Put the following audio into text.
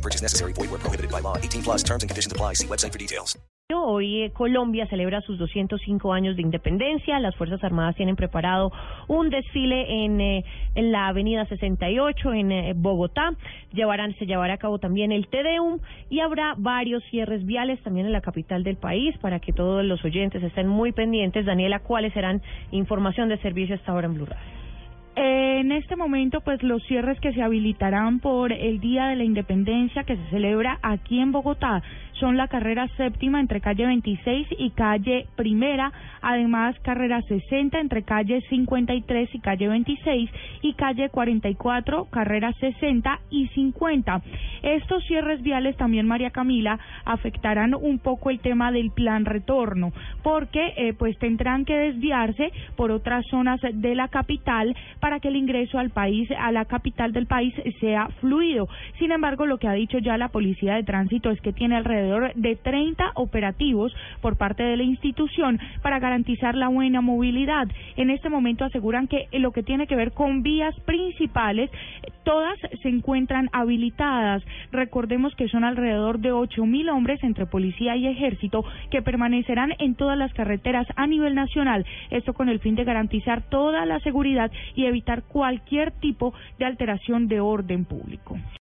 No purchase necessary. Void where prohibited by law. 18 plus terms and conditions apply. See website for details. Hoy Colombia celebra sus 205 años de independencia. Las Fuerzas Armadas tienen preparado un desfile en, eh, en la Avenida 68 en eh, Bogotá. Llevarán, se llevará a cabo también el Tedeum y habrá varios cierres viales también en la capital del país para que todos los oyentes estén muy pendientes. Daniela, ¿cuáles serán información de servicio hasta ahora en Blue Radio? En este momento, pues los cierres que se habilitarán por el Día de la Independencia que se celebra aquí en Bogotá son la carrera séptima entre calle 26 y calle primera, además carrera 60 entre calle 53 y calle 26 y calle 44, carrera 60 y 50. Estos cierres viales también, María Camila, afectarán un poco el tema del plan retorno, porque eh, pues tendrán que desviarse por otras zonas de la capital para que el ingreso al país, a la capital del país, sea fluido. Sin embargo, lo que ha dicho ya la Policía de Tránsito es que tiene alrededor de 30 operativos por parte de la institución para garantizar la buena movilidad. En este momento aseguran que lo que tiene que ver con vías principales, todas se encuentran habilitadas. Recordemos que son alrededor de 8 mil hombres entre policía y ejército que permanecerán en todas las carreteras a nivel nacional. Esto con el fin de garantizar toda la seguridad y evitar cualquier tipo de alteración de orden público.